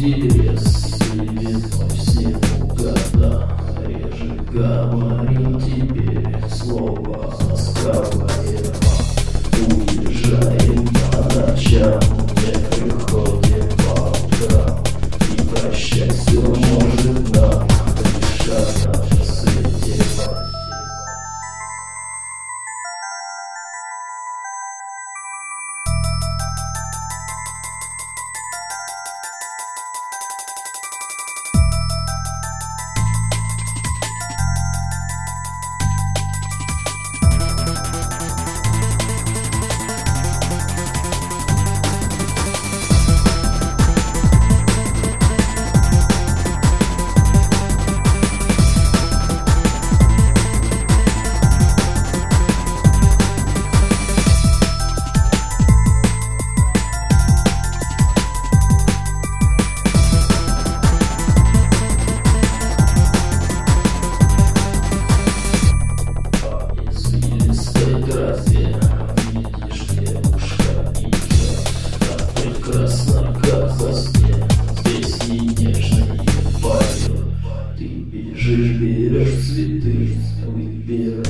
Yeah. Шиш берешь цветы, цветы берешь.